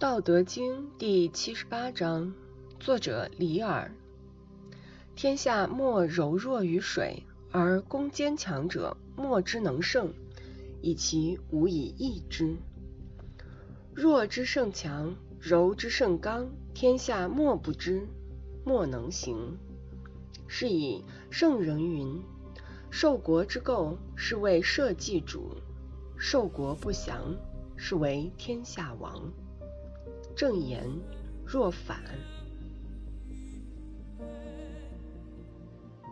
道德经第七十八章，作者李耳。天下莫柔弱于水，而攻坚强者莫之能胜，以其无以易之。弱之胜强，柔之胜刚，天下莫不知，莫能行。是以圣人云：受国之垢，是为社稷主；受国不祥，是为天下王。正言若反。